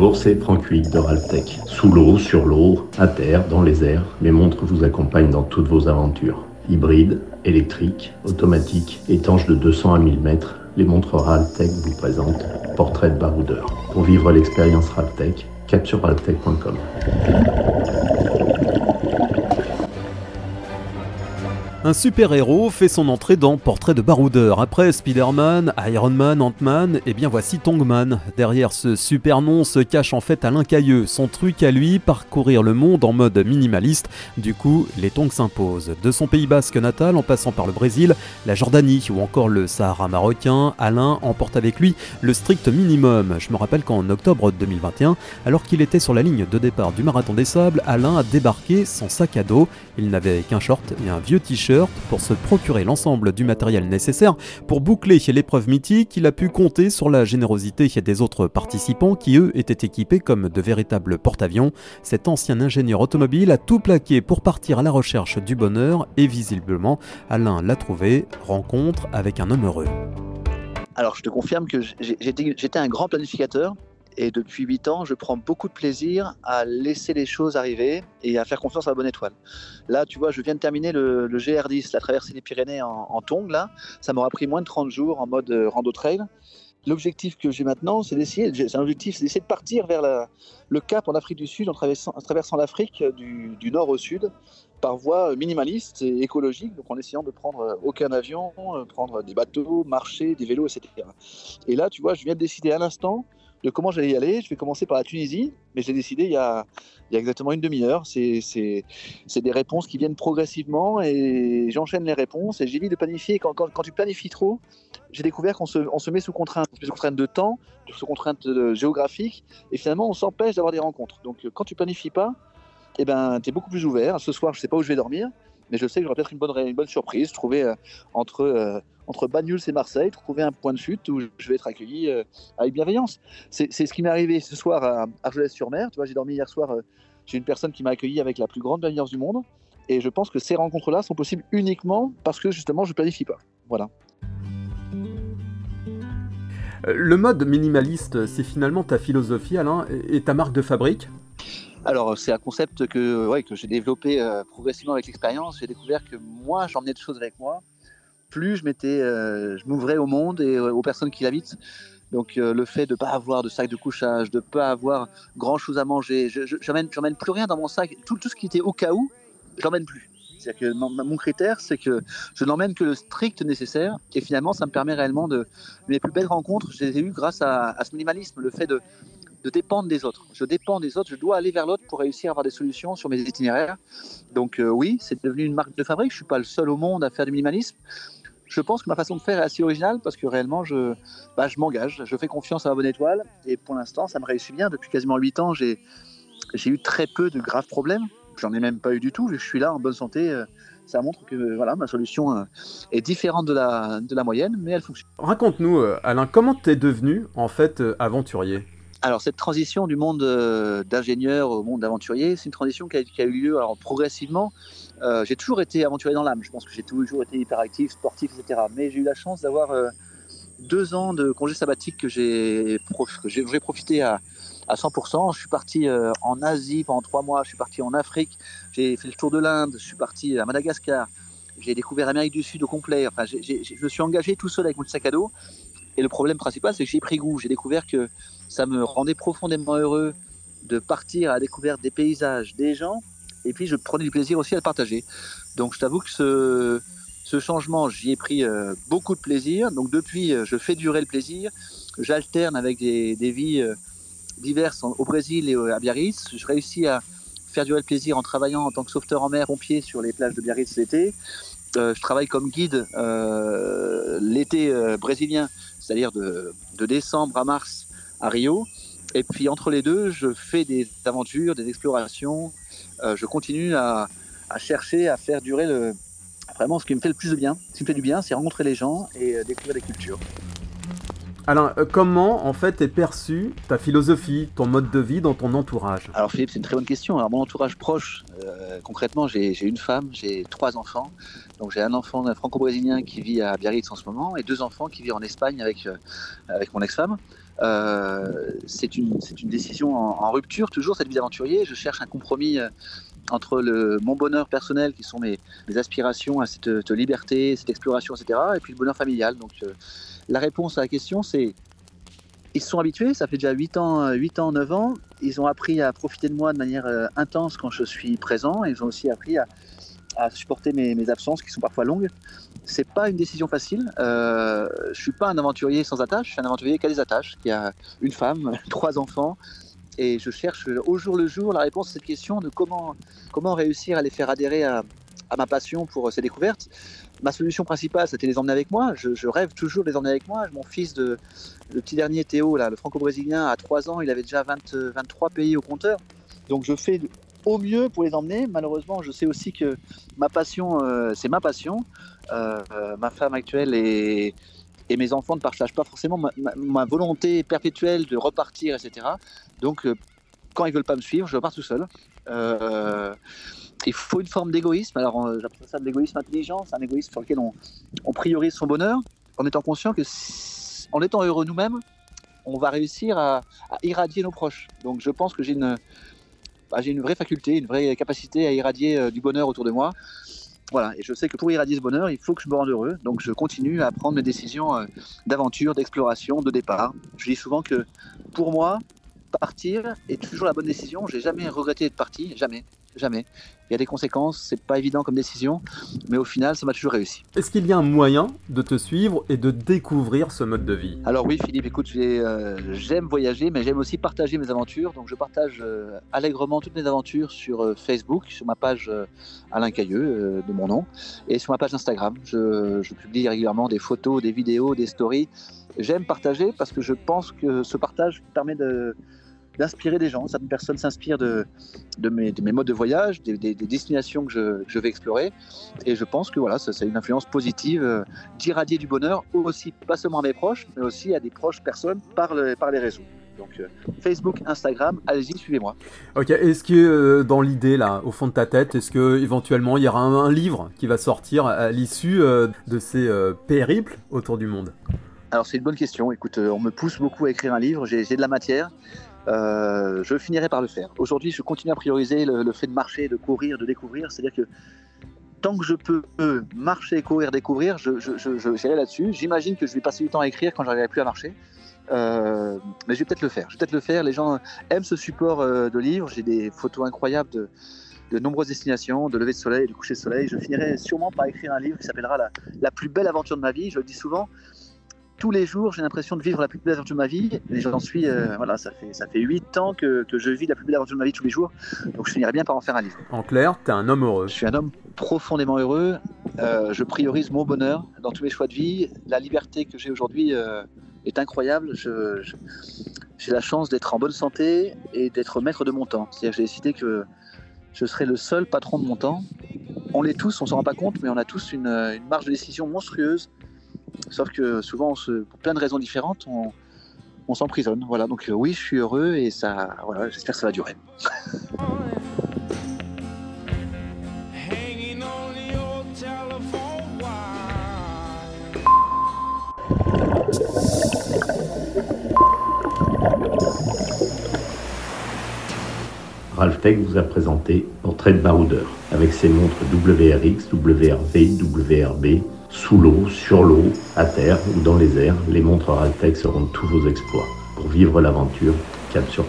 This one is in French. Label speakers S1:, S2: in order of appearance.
S1: Bonjour, c'est Franck Huyghe de Raltech. Sous l'eau, sur l'eau, à terre, dans les airs, mes montres vous accompagnent dans toutes vos aventures. Hybrides, électriques, automatiques, étanches de 200 à 1000 mètres, les montres Raltech vous présentent Portrait de baroudeur. Pour vivre l'expérience Raltech, cap sur raltech.com.
S2: Un super-héros fait son entrée dans Portrait de baroudeur. Après Spider-Man, Iron Man, Ant-Man, et eh bien voici Tongman. Derrière ce super nom se cache en fait Alain Cailleux. Son truc à lui, parcourir le monde en mode minimaliste. Du coup, les tongs s'imposent. De son pays basque natal, en passant par le Brésil, la Jordanie ou encore le Sahara marocain, Alain emporte avec lui le strict minimum. Je me rappelle qu'en octobre 2021, alors qu'il était sur la ligne de départ du Marathon des Sables, Alain a débarqué sans sac à dos. Il n'avait qu'un short et un vieux t-shirt pour se procurer l'ensemble du matériel nécessaire pour boucler l'épreuve mythique, il a pu compter sur la générosité des autres participants qui eux étaient équipés comme de véritables porte-avions. Cet ancien ingénieur automobile a tout plaqué pour partir à la recherche du bonheur et visiblement Alain l'a trouvé, rencontre avec un homme heureux.
S3: Alors je te confirme que j'étais un grand planificateur et depuis 8 ans, je prends beaucoup de plaisir à laisser les choses arriver et à faire confiance à la bonne étoile. Là, tu vois, je viens de terminer le, GR10, la traversée des Pyrénées en, en tongs. Là, ça m'aura pris moins de 30 jours en mode euh, rando trail. L'objectif que j'ai maintenant, c'est d'essayer, c'est c'est d'essayer de partir vers le cap en Afrique du Sud en traversant, l'Afrique du, du, nord au sud par voie minimaliste et écologique, donc en essayant de prendre euh, aucun avion, euh, prendre des bateaux, marcher, des vélos, etc. Et là, tu vois, je viens de décider à l'instant de comment j'allais y aller. Je vais commencer par la Tunisie, mais j'ai décidé il y, a, il y a exactement une demi-heure. C'est, des réponses qui viennent progressivement et j'enchaîne les réponses et j'évite de planifier. Quand, quand, tu planifies trop, j'ai découvert qu'on se, met sous contrainte, sous contrainte de temps, sous contrainte géographique et finalement on s'empêche d'avoir des rencontres. Donc quand tu planifies pas, eh ben, tu es beaucoup plus ouvert. Ce soir, je sais pas où je vais dormir, mais je sais que j'aurai peut-être une bonne, une bonne surprise, trouver euh, entre... Euh, entre Bagnols et Marseille, trouver un point de chute où je vais être accueilli euh, avec bienveillance. C'est ce qui m'est arrivé ce soir à Argelès-sur-Mer. Tu vois, j'ai dormi hier soir. Euh, j'ai une personne qui m'a accueilli avec la plus grande bienveillance du monde. Et je pense que ces rencontres-là sont possibles uniquement parce que justement, je planifie pas. Voilà.
S2: Euh, le mode minimaliste, c'est finalement ta philosophie, Alain, et ta marque de fabrique?
S3: Alors, c'est un concept que, ouais, que j'ai développé progressivement avec l'expérience. J'ai découvert que moi, j'emmenais des choses avec moi plus je m'étais, euh, je m'ouvrais au monde et euh, aux personnes qui l'habitent. Donc euh, le fait de ne pas avoir de sac de couchage, de ne pas avoir grand chose à manger, je j'emmène plus rien dans mon sac. Tout, ce qui était au cas où, j'emmène plus. C'est-à-dire que mon, critère, c'est que je n'emmène que le strict nécessaire. Et finalement, ça me permet réellement de. Mes plus belles rencontres, je les ai eues grâce à, ce minimalisme, le fait de, dépendre des autres. Je dépends des autres, je dois aller vers l'autre pour réussir à avoir des solutions sur mes itinéraires. Donc oui, c'est devenu une marque de fabrique. Je suis pas le seul au monde à faire du minimalisme je pense que ma façon de faire est assez originale parce que réellement, je, bah, je m'engage, je fais confiance à la bonne étoile et pour l'instant, ça me réussit bien. Depuis quasiment 8 ans, j'ai, eu très peu de graves problèmes. J'en ai même pas eu du tout. Je suis là en bonne santé. Euh, ça montre que voilà, ma solution euh, est différente de la, de la moyenne, mais elle fonctionne.
S2: Raconte-nous, euh, Alain, comment tu es devenu en fait aventurier?
S3: Alors cette transition du monde d'ingénieur au monde d'aventurier, c'est une transition qui a, qui a, eu lieu alors, progressivement. Euh, j'ai toujours été aventurier dans l'âme. Je pense que j'ai toujours été hyperactif, sportif, etc. Mais j'ai eu la chance d'avoir euh, deux ans de congé sabbatique que j'ai profité à, à 100%. Je suis parti euh, en Asie pendant trois mois. Je suis parti en Afrique. J'ai fait le tour de l'Inde. Je suis parti à Madagascar. J'ai découvert l'Amérique du Sud au complet. Enfin, je me suis engagé tout seul avec mon sac à dos. Et le problème principal, c'est que j'ai pris goût. J'ai découvert que ça me rendait profondément heureux de partir à la découverte des paysages, des gens, et puis je prenais du plaisir aussi à le partager. Donc je t'avoue que ce, changement, j'y ai pris euh, beaucoup de plaisir. Donc depuis, euh, je fais durer le plaisir. J'alterne avec des, vies euh, diverses au Brésil et à Biarritz. Je réussis à faire durer le plaisir en travaillant en tant que sauveteur en mer, pompier sur les plages de Biarritz l'été. je travaille comme guide l'été brésilien, c'est-à-dire de, décembre à mars à Rio. Et puis entre les deux, je fais des aventures, des explorations, euh, je continue à, chercher à faire durer le, vraiment ce qui me fait le plus de bien. Ce qui me fait du bien, c'est rencontrer les gens et euh, découvrir des cultures.
S2: Alain, euh, comment en fait est perçue ta philosophie, ton mode de vie dans ton entourage?
S3: Alors Philippe, c'est une très bonne question. Alors mon entourage proche, euh, concrètement, j'ai une femme, j'ai trois enfants. Donc j'ai un enfant franco-brésilien qui vit à Biarritz en ce moment et deux enfants qui vivent en Espagne avec, euh, avec mon ex-femme. C'est une, décision en, rupture, toujours cette vie d'aventurier. Je cherche un compromis entre le, mon bonheur personnel, qui sont mes, aspirations à cette, liberté, cette exploration, etc., et puis le bonheur familial. Donc la réponse à la question, c'est ils se sont habitués, ça fait déjà 8 ans, 8 ans, 9 ans. Ils ont appris à profiter de moi de manière euh, intense quand je suis présent. Ils ont aussi appris à, supporter mes, absences qui sont parfois longues. C'est pas une décision facile. Euh, je suis pas un aventurier sans attache. Je suis un aventurier qui a des attaches, qui a une femme, trois enfants. Et je cherche au jour le jour la réponse à cette question de comment, comment réussir à les faire adhérer à, ma passion pour ces découvertes ma solution principale, c'était les emmener avec moi. Je, rêve toujours de les emmener avec moi. Mon fils, de, le petit dernier Théo, là, le franco-brésilien, à 3 ans, il avait déjà 23 pays au compteur. Donc je fais au mieux pour les emmener. Malheureusement, je sais aussi que ma passion, euh, c'est ma passion. Euh, ma femme actuelle et, mes enfants ne partagent pas forcément ma, volonté perpétuelle de repartir, etc. Donc, euh, quand ils veulent pas me suivre, je repars tout seul il faut une forme d'égoïsme. Alors, j'appelle ça de l'égoïsme intelligent. C'est un égoïsme sur lequel on, priorise son bonheur en étant conscient que, en étant heureux nous-mêmes, on va réussir à, irradier nos proches. Donc, je pense que j'ai une, bah, j'ai une vraie faculté, une vraie capacité à irradier euh, du bonheur autour de moi. Voilà, et je sais que pour irradier ce bonheur, il faut que je me rende heureux. Donc je continue à prendre mes décisions euh, d'aventure, d'exploration, de départ. Je dis souvent que pour moi, partir est toujours la bonne décision. J'ai jamais regretté d'être parti, jamais jamais. Il y a des conséquences, c'est pas évident comme décision, mais au final, ça m'a toujours réussi.
S2: Est-ce qu'il y a un moyen de te suivre et de découvrir ce mode de vie?
S3: Alors oui, Philippe, écoute, euh, j'aime voyager, mais j'aime aussi partager mes aventures. Donc je partage euh, allègrement toutes mes aventures sur euh, Facebook, sur ma page Alain Cailleux, de mon nom, et sur ma page Instagram. Je, je publie régulièrement des photos, des vidéos, des stories. J'aime partager parce que je pense que ce partage permet de d'inspirer des gens. Certaines personnes s'inspirent de, de, mes, mes, modes de voyage, des, destinations que je, je, vais explorer. Et je pense que voilà, ça, c'est une influence positive euh, d'irradier du bonheur aussi, pas seulement à mes proches, mais aussi à des proches personnes par, le, par les réseaux. Donc euh, Facebook, Instagram, allez-y, suivez-moi.
S2: Ok, est-ce que euh, dans l'idée là, au fond de ta tête, est-ce que éventuellement il y aura un, livre qui va sortir à l'issue de ces périples autour du monde?
S3: Alors c'est une bonne question. Écoute, on me pousse beaucoup à écrire un livre. J'ai de la matière. Euh, je finirai par le faire. Aujourd'hui, je continue à prioriser le, fait de marcher, de courir, de découvrir. C'est-à-dire que tant que je peux marcher, courir, découvrir, je, là-dessus. J'imagine que je vais passer du temps à écrire quand j'arriverai plus à marcher. Euh, mais je vais peut-être le faire. Je vais peut-être le faire. Les gens aiment ce support euh, de livres. J'ai des photos incroyables de, nombreuses destinations, de lever de soleil, de coucher de soleil. Je finirai sûrement par écrire un livre qui s'appellera la, plus belle aventure de ma vie. Je le dis souvent tous les jours, j'ai l'impression de vivre la plus belle aventure de ma vie. Et j'en suis, euh, voilà, ça fait, ça fait 8 ans que, que, je vis la plus belle aventure de ma vie tous les jours. Donc je finirais bien par en faire un livre.
S2: En clair, tu es un homme heureux.
S3: Je suis un homme profondément heureux. Euh, je priorise mon bonheur dans tous mes choix de vie. La liberté que j'ai aujourd'hui euh, est incroyable. Je, j'ai la chance d'être en bonne santé et d'être maître de mon temps. C'est-à-dire que j'ai décidé que je serai le seul patron de mon temps. On l'est tous, on s'en rend pas compte, mais on a tous une, une marge de décision monstrueuse Sauf que souvent, pour plein de raisons différentes, on, s'emprisonne. Voilà, donc euh, oui, je suis heureux et ça, voilà, j'espère que ça va durer.
S1: Ralph Tech vous a présenté Portrait de baroudeur avec ses montres WRX, WRV, WRB sous l'eau, sur l'eau, à terre ou dans les airs, les montres Raltec seront tous vos exploits. Pour vivre l'aventure, cap sur.